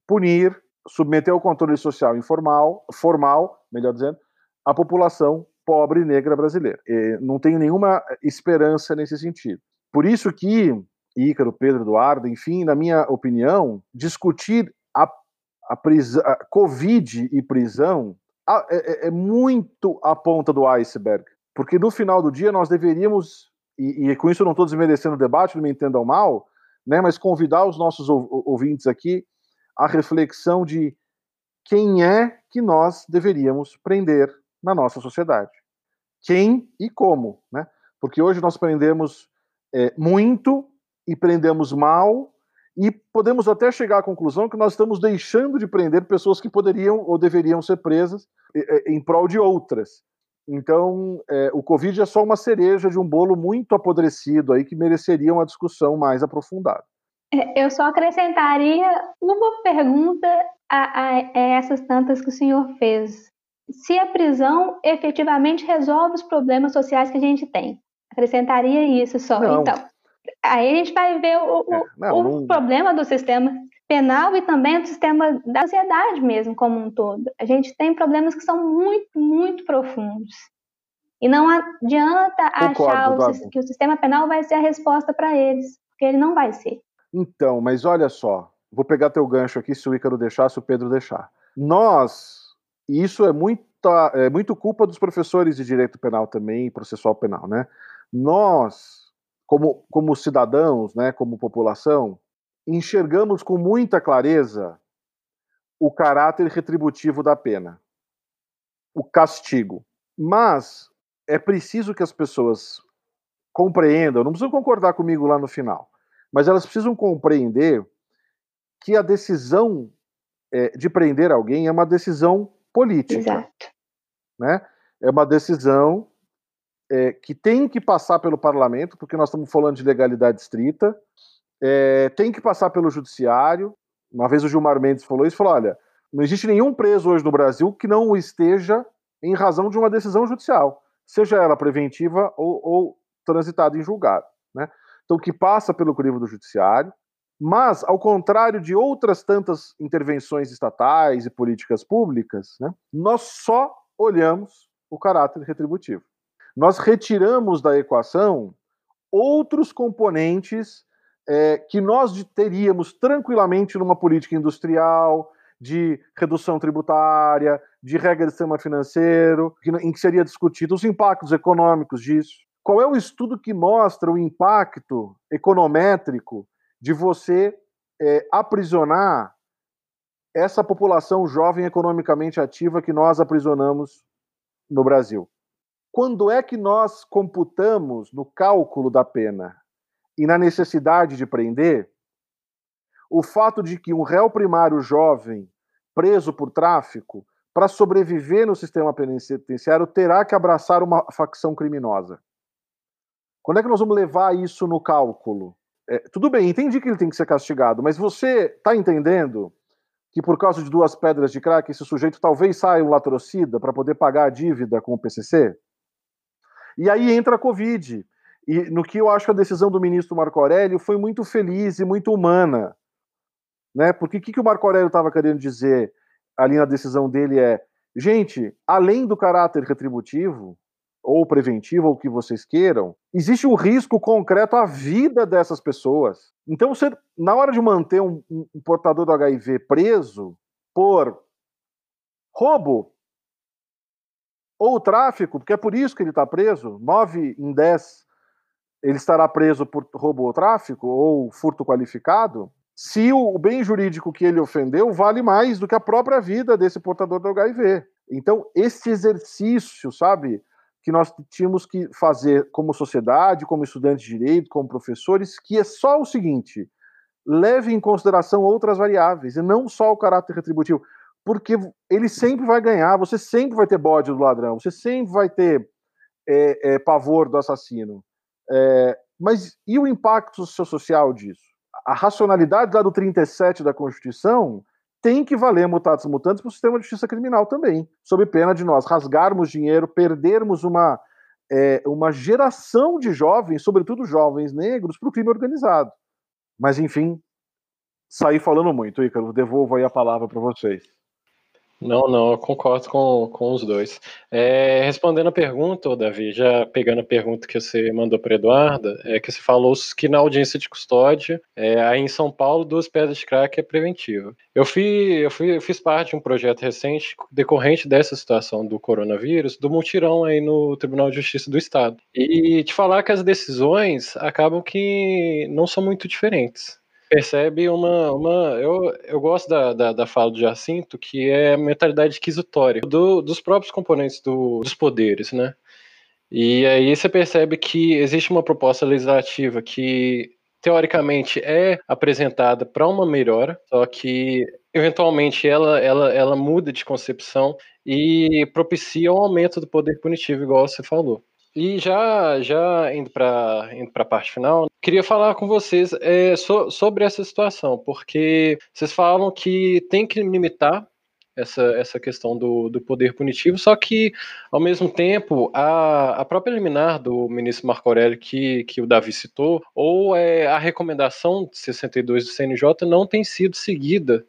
punir, submeter ao controle social informal, formal, melhor dizendo, a população pobre negra brasileira. E não tem nenhuma esperança nesse sentido. Por isso que Ícaro, Pedro, Eduardo, enfim, na minha opinião, discutir a, a, a Covid e prisão é, é, é muito a ponta do iceberg. Porque no final do dia nós deveríamos, e, e com isso não estou desmerecendo o debate, não me entendam mal, né, mas convidar os nossos ouvintes aqui à reflexão de quem é que nós deveríamos prender na nossa sociedade. Quem e como, né? Porque hoje nós prendemos é, muito e prendemos mal e podemos até chegar à conclusão que nós estamos deixando de prender pessoas que poderiam ou deveriam ser presas em prol de outras. Então, é, o Covid é só uma cereja de um bolo muito apodrecido aí que mereceria uma discussão mais aprofundada. É, eu só acrescentaria uma pergunta a, a, a essas tantas que o senhor fez. Se a prisão efetivamente resolve os problemas sociais que a gente tem. Acrescentaria isso só. Não. Então, aí a gente vai ver o, o, é, não, o não... problema do sistema penal e também do sistema da sociedade mesmo como um todo. A gente tem problemas que são muito, muito profundos. E não adianta Concordo, achar o, que o sistema penal vai ser a resposta para eles, porque ele não vai ser. Então, mas olha só, vou pegar teu gancho aqui se o Ícaro deixar, se o Pedro deixar. Nós, e isso é, muita, é muito culpa dos professores de direito penal também, processual penal, né? Nós, como, como cidadãos, né, como população, enxergamos com muita clareza o caráter retributivo da pena, o castigo. Mas é preciso que as pessoas compreendam, não precisam concordar comigo lá no final, mas elas precisam compreender que a decisão é, de prender alguém é uma decisão política. Exato. Né? É uma decisão é, que tem que passar pelo parlamento, porque nós estamos falando de legalidade estrita, é, tem que passar pelo judiciário. Uma vez o Gilmar Mendes falou isso, falou, olha, não existe nenhum preso hoje no Brasil que não esteja em razão de uma decisão judicial, seja ela preventiva ou, ou transitada em julgado. Né? Então, que passa pelo crivo do judiciário, mas, ao contrário de outras tantas intervenções estatais e políticas públicas, né, nós só olhamos o caráter retributivo. Nós retiramos da equação outros componentes é, que nós teríamos tranquilamente numa política industrial, de redução tributária, de regra do sistema financeiro, em que seria discutido os impactos econômicos disso. Qual é o estudo que mostra o impacto econométrico de você é, aprisionar essa população jovem economicamente ativa que nós aprisionamos no Brasil. Quando é que nós computamos no cálculo da pena e na necessidade de prender o fato de que um réu primário jovem preso por tráfico, para sobreviver no sistema penitenciário, terá que abraçar uma facção criminosa? Quando é que nós vamos levar isso no cálculo? É, tudo bem, entendi que ele tem que ser castigado, mas você está entendendo que por causa de duas pedras de crack, esse sujeito talvez saia um latrocida para poder pagar a dívida com o PCC? E aí entra a Covid. E no que eu acho que a decisão do ministro Marco Aurélio foi muito feliz e muito humana. Né? Porque o que, que o Marco Aurélio estava querendo dizer ali na decisão dele é: gente, além do caráter retributivo, ou preventivo, ou o que vocês queiram, existe um risco concreto à vida dessas pessoas. Então, você, na hora de manter um, um portador do HIV preso por roubo ou tráfico, porque é por isso que ele está preso, nove em dez ele estará preso por roubo ou tráfico, ou furto qualificado, se o bem jurídico que ele ofendeu vale mais do que a própria vida desse portador do HIV. Então, esse exercício, sabe, que nós tínhamos que fazer como sociedade, como estudantes de direito, como professores, que é só o seguinte: leve em consideração outras variáveis, e não só o caráter retributivo, porque ele sempre vai ganhar, você sempre vai ter bode do ladrão, você sempre vai ter é, é, pavor do assassino. É, mas e o impacto social disso? a racionalidade lá do 37 da Constituição tem que valer mutatis mutandis para o sistema de justiça criminal também, sob pena de nós rasgarmos dinheiro, perdermos uma, é, uma geração de jovens, sobretudo jovens negros, para o crime organizado. Mas, enfim, saí falando muito, Ícaro. Devolvo aí a palavra para vocês. Não, não, eu concordo com, com os dois. É, respondendo a pergunta, Davi, já pegando a pergunta que você mandou para Eduarda, é que você falou que na audiência de custódia, é, aí em São Paulo, duas pedras de crack é preventiva. Eu, fui, eu, fui, eu fiz parte de um projeto recente decorrente dessa situação do coronavírus, do mutirão aí no Tribunal de Justiça do Estado. E te falar que as decisões acabam que não são muito diferentes percebe uma. uma eu, eu gosto da, da, da fala do Jacinto, que é a mentalidade inquisitória do, dos próprios componentes do, dos poderes, né? E aí você percebe que existe uma proposta legislativa que, teoricamente, é apresentada para uma melhora, só que, eventualmente, ela, ela, ela muda de concepção e propicia um aumento do poder punitivo, igual você falou. E já, já indo para indo a parte final, queria falar com vocês é, so, sobre essa situação, porque vocês falam que tem que limitar essa, essa questão do, do poder punitivo, só que, ao mesmo tempo, a, a própria liminar do ministro Marco Aurélio, que, que o Davi citou, ou é, a recomendação de 62 do CNJ não tem sido seguida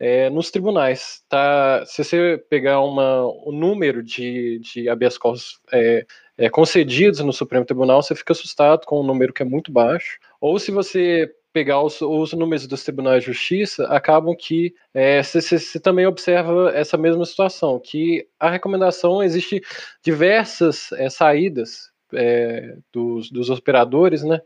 é, nos tribunais. Tá? Se você pegar uma, o número de, de habeas corpus é, é, concedidos no Supremo Tribunal, você fica assustado com um número que é muito baixo. Ou se você pegar os, os números dos tribunais de justiça, acabam que é, você, você também observa essa mesma situação, que a recomendação existe diversas é, saídas é, dos, dos operadores, né,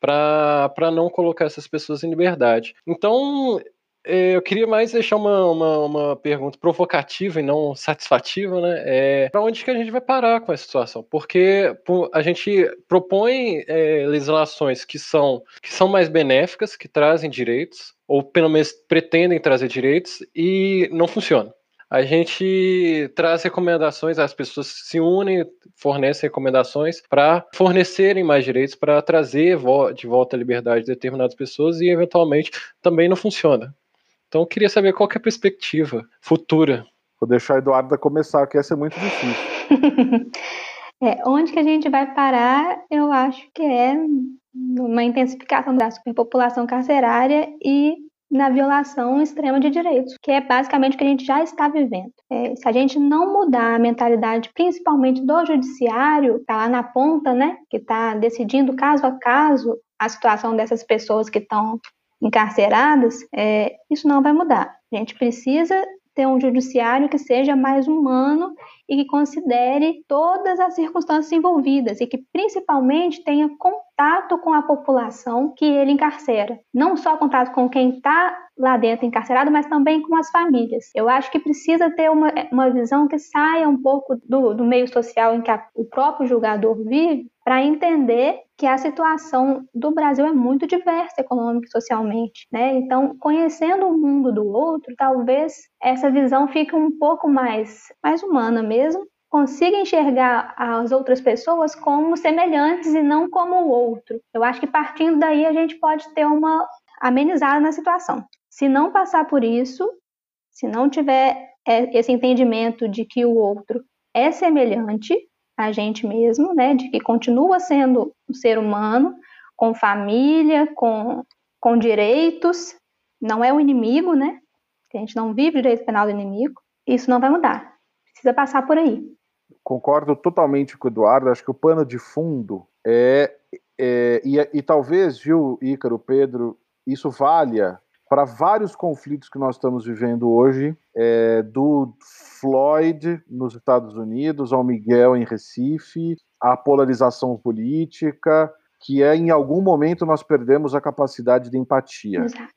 para não colocar essas pessoas em liberdade. Então, é, eu queria mais deixar uma, uma, uma, pergunta provocativa e não satisfativa, né? É, para onde que a gente vai parar com essa situação? Porque a gente propõe é, legislações que são, que são mais benéficas, que trazem direitos, ou pelo menos pretendem trazer direitos, e não funciona. A gente traz recomendações, as pessoas se unem, fornecem recomendações para fornecerem mais direitos, para trazer de volta a liberdade de determinadas pessoas e, eventualmente, também não funciona. Então eu queria saber qual que é a perspectiva futura. Vou deixar a Eduarda começar, que essa é muito difícil. é, onde que a gente vai parar, eu acho que é numa intensificação da superpopulação carcerária e na violação extrema de direitos, que é basicamente o que a gente já está vivendo. É, se a gente não mudar a mentalidade, principalmente do judiciário, está lá na ponta, né, que está decidindo caso a caso a situação dessas pessoas que estão encarceradas, é, isso não vai mudar. A gente precisa ter um judiciário que seja mais humano e que considere todas as circunstâncias envolvidas e que principalmente tenha contato com a população que ele encarcera. Não só contato com quem está lá dentro encarcerado, mas também com as famílias. Eu acho que precisa ter uma, uma visão que saia um pouco do, do meio social em que a, o próprio julgador vive para entender que a situação do Brasil é muito diversa econômica e socialmente, né? Então, conhecendo o mundo do outro, talvez essa visão fique um pouco mais, mais humana mesmo, consiga enxergar as outras pessoas como semelhantes e não como o outro. Eu acho que partindo daí a gente pode ter uma amenizada na situação. Se não passar por isso, se não tiver é, esse entendimento de que o outro é semelhante, a gente mesmo, né, de que continua sendo um ser humano, com família, com, com direitos, não é o inimigo, né? A gente não vive o direito penal do inimigo, isso não vai mudar. Precisa passar por aí. Concordo totalmente com o Eduardo, acho que o pano de fundo é, é e, e talvez, viu, Ícaro, Pedro, isso valha para vários conflitos que nós estamos vivendo hoje, é, do Floyd nos Estados Unidos ao Miguel em Recife, a polarização política, que é em algum momento nós perdemos a capacidade de empatia. Exato.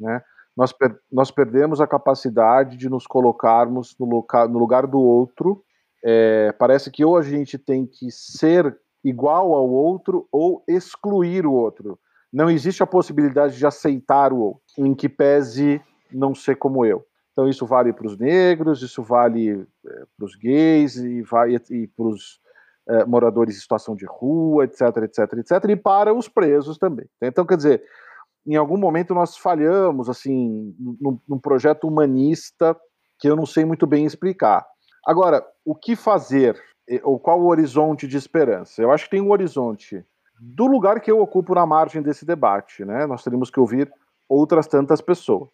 Né? Nós, per nós perdemos a capacidade de nos colocarmos no, loca no lugar do outro. É, parece que ou a gente tem que ser igual ao outro ou excluir o outro não existe a possibilidade de aceitar o outro, em que pese não ser como eu. Então isso vale para os negros, isso vale é, para os gays e, e para os é, moradores em situação de rua, etc, etc, etc, e para os presos também. Então, quer dizer, em algum momento nós falhamos, assim, num, num projeto humanista que eu não sei muito bem explicar. Agora, o que fazer? Ou qual o horizonte de esperança? Eu acho que tem um horizonte do lugar que eu ocupo na margem desse debate, né? Nós teríamos que ouvir outras tantas pessoas.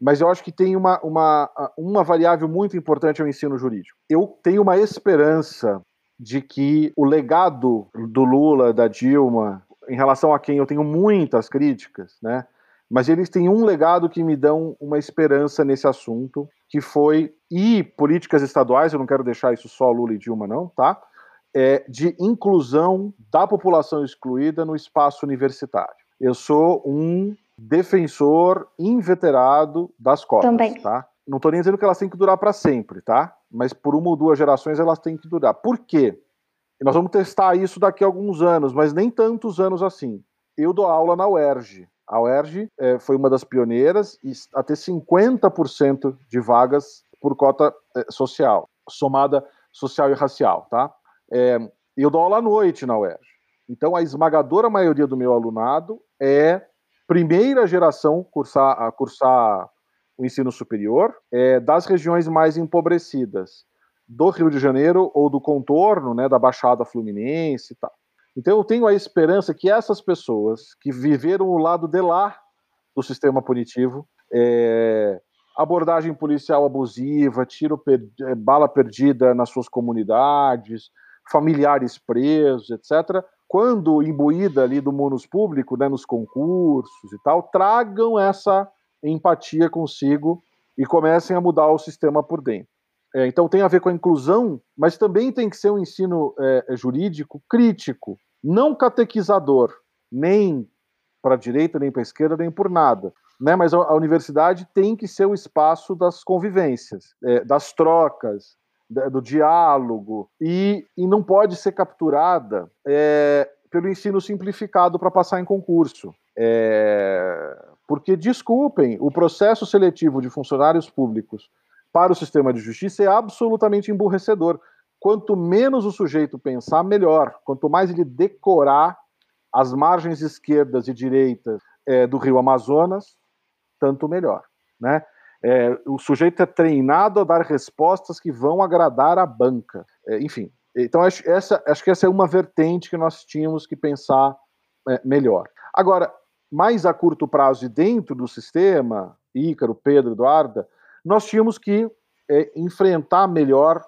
Mas eu acho que tem uma, uma, uma variável muito importante ao ensino jurídico. Eu tenho uma esperança de que o legado do Lula, da Dilma, em relação a quem eu tenho muitas críticas, né? Mas eles têm um legado que me dão uma esperança nesse assunto, que foi e políticas estaduais, eu não quero deixar isso só Lula e Dilma não, tá? É, de inclusão da população excluída no espaço universitário. Eu sou um defensor inveterado das cotas, Também. tá? Não estou nem dizendo que elas têm que durar para sempre, tá? Mas por uma ou duas gerações elas têm que durar. Por quê? Nós vamos testar isso daqui a alguns anos, mas nem tantos anos assim. Eu dou aula na UERJ. A UERJ é, foi uma das pioneiras e até 50% de vagas por cota é, social, somada social e racial, tá? É, eu dou aula à noite na UERJ. Então, a esmagadora maioria do meu alunado é primeira geração cursar, a cursar o ensino superior é, das regiões mais empobrecidas do Rio de Janeiro ou do contorno, né, da Baixada Fluminense e tal. Então eu tenho a esperança que essas pessoas que viveram o lado de lá do sistema punitivo, é, abordagem policial abusiva, tiro per, é, bala perdida nas suas comunidades, familiares presos, etc., quando imbuída ali do munus público, né, nos concursos e tal, tragam essa empatia consigo e comecem a mudar o sistema por dentro. É, então tem a ver com a inclusão, mas também tem que ser um ensino é, é jurídico crítico, não catequizador, nem para a direita, nem para a esquerda, nem por nada. Né? Mas a, a, universidade tem que ser o espaço das convivências, é, das trocas, do diálogo, e, e não pode ser capturada é, pelo ensino simplificado para passar em concurso. É, porque, desculpem, o processo seletivo de funcionários públicos para o sistema de justiça é absolutamente emburrecedor. Quanto menos o sujeito pensar, melhor. Quanto mais ele decorar as margens esquerdas e direitas é, do rio Amazonas, tanto melhor. Né? É, o sujeito é treinado a dar respostas que vão agradar a banca. É, enfim, então acho, essa, acho que essa é uma vertente que nós tínhamos que pensar é, melhor. Agora, mais a curto prazo e dentro do sistema, Ícaro, Pedro, Eduarda, nós tínhamos que é, enfrentar melhor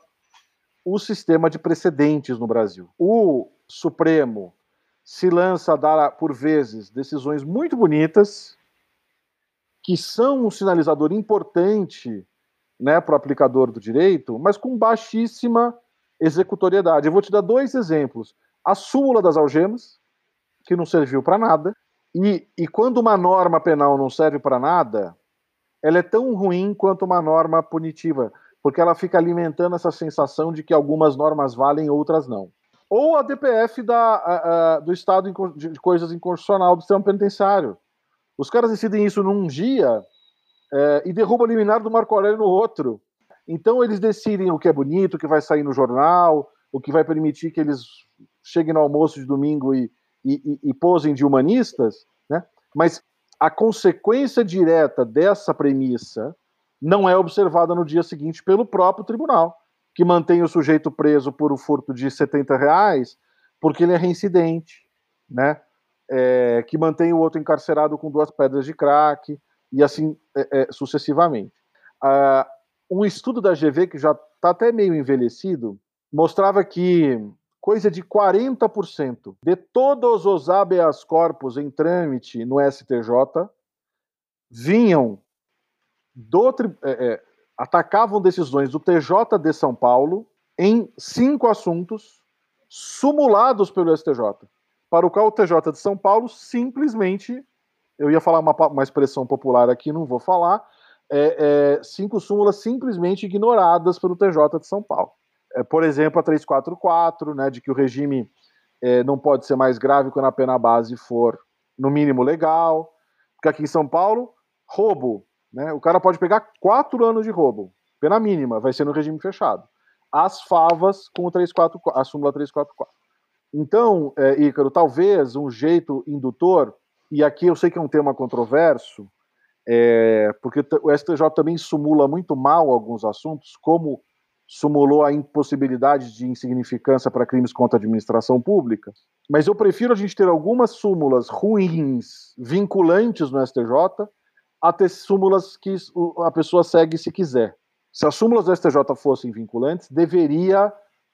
o sistema de precedentes no Brasil. O Supremo se lança a dar, por vezes, decisões muito bonitas, que são um sinalizador importante né, para o aplicador do direito, mas com baixíssima executoriedade. Eu vou te dar dois exemplos. A súmula das algemas, que não serviu para nada, e, e quando uma norma penal não serve para nada, ela é tão ruim quanto uma norma punitiva, porque ela fica alimentando essa sensação de que algumas normas valem, outras não. Ou a DPF da, a, a, do Estado de Coisas Inconstitucional do Sistema Penitenciário. Os caras decidem isso num dia é, e derrubam o liminar do Marco Aurélio no outro. Então eles decidem o que é bonito, o que vai sair no jornal, o que vai permitir que eles cheguem no almoço de domingo e, e, e, e posem de humanistas, né? mas a consequência direta dessa premissa não é observada no dia seguinte pelo próprio tribunal, que mantém o sujeito preso por o furto de 70 reais porque ele é reincidente, né? É, que mantém o outro encarcerado com duas pedras de crack e assim é, é, sucessivamente. Ah, um estudo da GV que já está até meio envelhecido mostrava que coisa de 40% de todos os habeas corpus em trâmite no STJ vinham do é, é, atacavam decisões do TJ de São Paulo em cinco assuntos sumulados pelo STJ, para o qual o TJ de São Paulo simplesmente, eu ia falar uma, uma expressão popular aqui, não vou falar, é, é, cinco súmulas simplesmente ignoradas pelo TJ de São Paulo é, por exemplo, a 344, né, de que o regime é, não pode ser mais grave quando a pena base for, no mínimo, legal. Porque aqui em São Paulo, roubo, né, o cara pode pegar quatro anos de roubo, pena mínima, vai ser no regime fechado. As favas com o 344, a súmula 344. Então, é, Ícaro, talvez um jeito indutor, e aqui eu sei que é um tema controverso, é, porque o STJ também sumula muito mal alguns assuntos, como sumulou a impossibilidade de insignificância para crimes contra a administração pública, mas eu prefiro a gente ter algumas súmulas ruins, vinculantes no STJ, a ter súmulas que a pessoa segue se quiser. Se as súmulas do STJ fossem vinculantes, deveria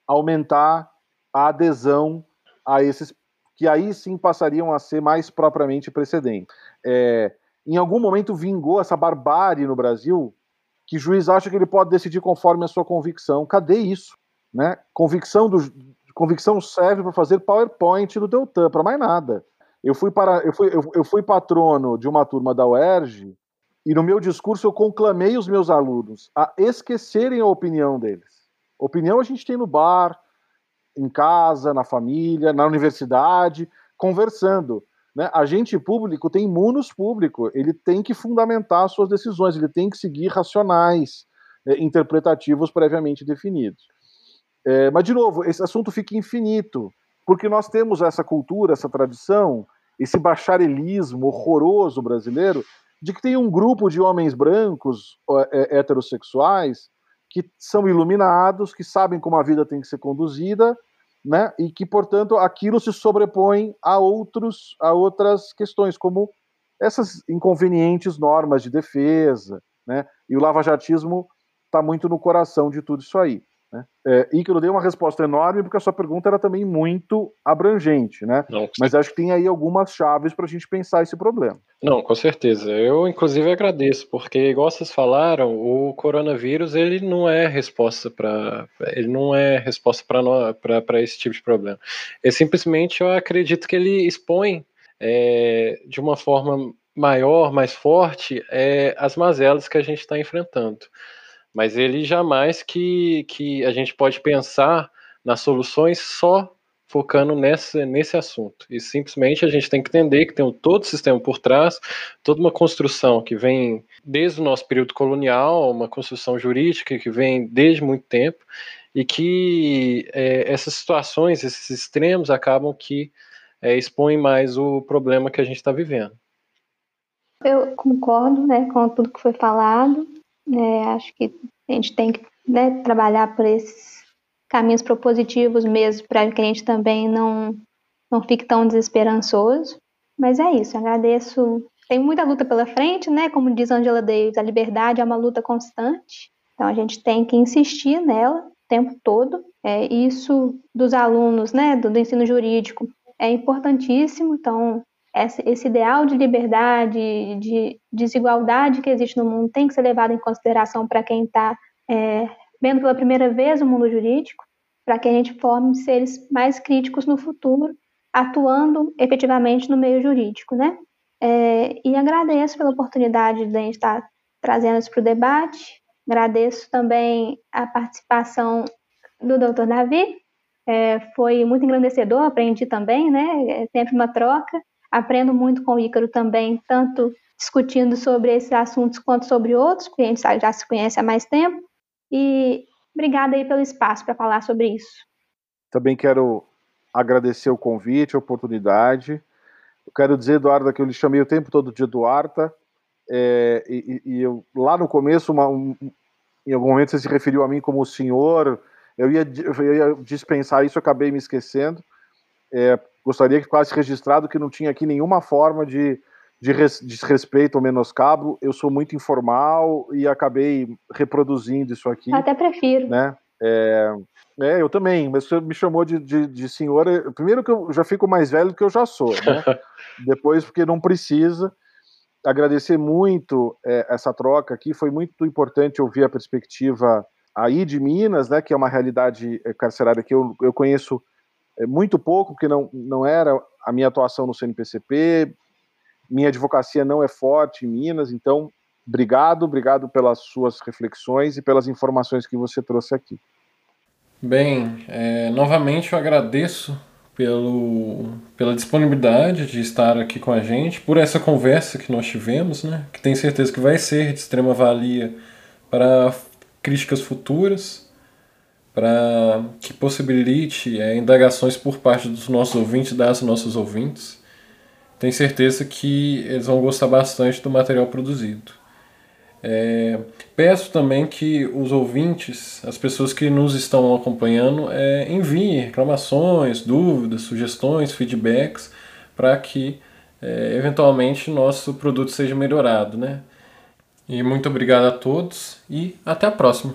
aumentar a adesão a esses, que aí sim passariam a ser mais propriamente precedentes. É, em algum momento vingou essa barbárie no Brasil que juiz acha que ele pode decidir conforme a sua convicção. Cadê isso? Né? Convicção, do, convicção serve para fazer PowerPoint do Deltan, para mais nada. Eu fui, para, eu, fui, eu, eu fui patrono de uma turma da UERJ e no meu discurso eu conclamei os meus alunos a esquecerem a opinião deles. Opinião a gente tem no bar, em casa, na família, na universidade, conversando. Né? Agente público tem munus público, ele tem que fundamentar suas decisões, ele tem que seguir racionais é, interpretativos previamente definidos. É, mas, de novo, esse assunto fica infinito, porque nós temos essa cultura, essa tradição, esse bacharelismo horroroso brasileiro, de que tem um grupo de homens brancos é, heterossexuais que são iluminados, que sabem como a vida tem que ser conduzida né? E que, portanto, aquilo se sobrepõe a outros a outras questões, como essas inconvenientes normas de defesa, né? E o lavajatismo está muito no coração de tudo isso aí. Né? É, Ícaro deu uma resposta enorme porque a sua pergunta era também muito abrangente, né? Não, Mas acho que tem aí algumas chaves para a gente pensar esse problema. Não, com certeza. Eu inclusive agradeço porque, igual vocês falaram, o coronavírus ele não é resposta para ele não é resposta para esse tipo de problema. É simplesmente eu acredito que ele expõe é, de uma forma maior, mais forte, é, as mazelas que a gente está enfrentando mas ele jamais que, que a gente pode pensar nas soluções só focando nesse, nesse assunto. E simplesmente a gente tem que entender que tem todo o sistema por trás, toda uma construção que vem desde o nosso período colonial, uma construção jurídica que vem desde muito tempo, e que é, essas situações, esses extremos, acabam que é, expõem mais o problema que a gente está vivendo. Eu concordo né, com tudo que foi falado. É, acho que a gente tem que né, trabalhar por esses caminhos propositivos mesmo, para que a gente também não, não fique tão desesperançoso. Mas é isso, agradeço. Tem muita luta pela frente, né? Como diz Angela Davis, a liberdade é uma luta constante. Então a gente tem que insistir nela o tempo todo. É, isso dos alunos, né, do, do ensino jurídico é importantíssimo. Então esse ideal de liberdade, de desigualdade que existe no mundo tem que ser levado em consideração para quem está é, vendo pela primeira vez o mundo jurídico, para que a gente forme seres mais críticos no futuro, atuando efetivamente no meio jurídico, né? É, e agradeço pela oportunidade de a gente estar trazendo isso para o debate. Agradeço também a participação do Dr. Davi. É, foi muito engrandecedor, aprendi também, né? É sempre uma troca. Aprendo muito com o Ícaro também, tanto discutindo sobre esses assuntos quanto sobre outros, porque a gente já se conhece há mais tempo. E obrigada aí pelo espaço para falar sobre isso. Também quero agradecer o convite, a oportunidade. Eu quero dizer, Eduardo, que eu lhe chamei o tempo todo de Eduarda, é, e, e, eu, lá no começo, uma, um, em algum momento você se referiu a mim como o senhor, eu ia, eu ia dispensar isso, acabei me esquecendo. É, gostaria que ficasse registrado que não tinha aqui nenhuma forma de, de desrespeito ou menoscabo. Eu sou muito informal e acabei reproduzindo isso aqui. Até prefiro. Né? É, é, eu também, mas você me chamou de, de, de senhora. Primeiro que eu já fico mais velho do que eu já sou, né? Depois porque não precisa. Agradecer muito é, essa troca aqui, foi muito importante ouvir a perspectiva aí de Minas, né, que é uma realidade é, carcerária que eu, eu conheço muito pouco, porque não, não era a minha atuação no CNPCP, minha advocacia não é forte em Minas, então obrigado, obrigado pelas suas reflexões e pelas informações que você trouxe aqui. Bem, é, novamente eu agradeço pelo, pela disponibilidade de estar aqui com a gente, por essa conversa que nós tivemos, né, que tenho certeza que vai ser de extrema valia para críticas futuras, para que possibilite é, indagações por parte dos nossos ouvintes, das nossos ouvintes. Tenho certeza que eles vão gostar bastante do material produzido. É, peço também que os ouvintes, as pessoas que nos estão acompanhando, é, enviem reclamações, dúvidas, sugestões, feedbacks, para que é, eventualmente nosso produto seja melhorado. Né? E muito obrigado a todos e até a próxima.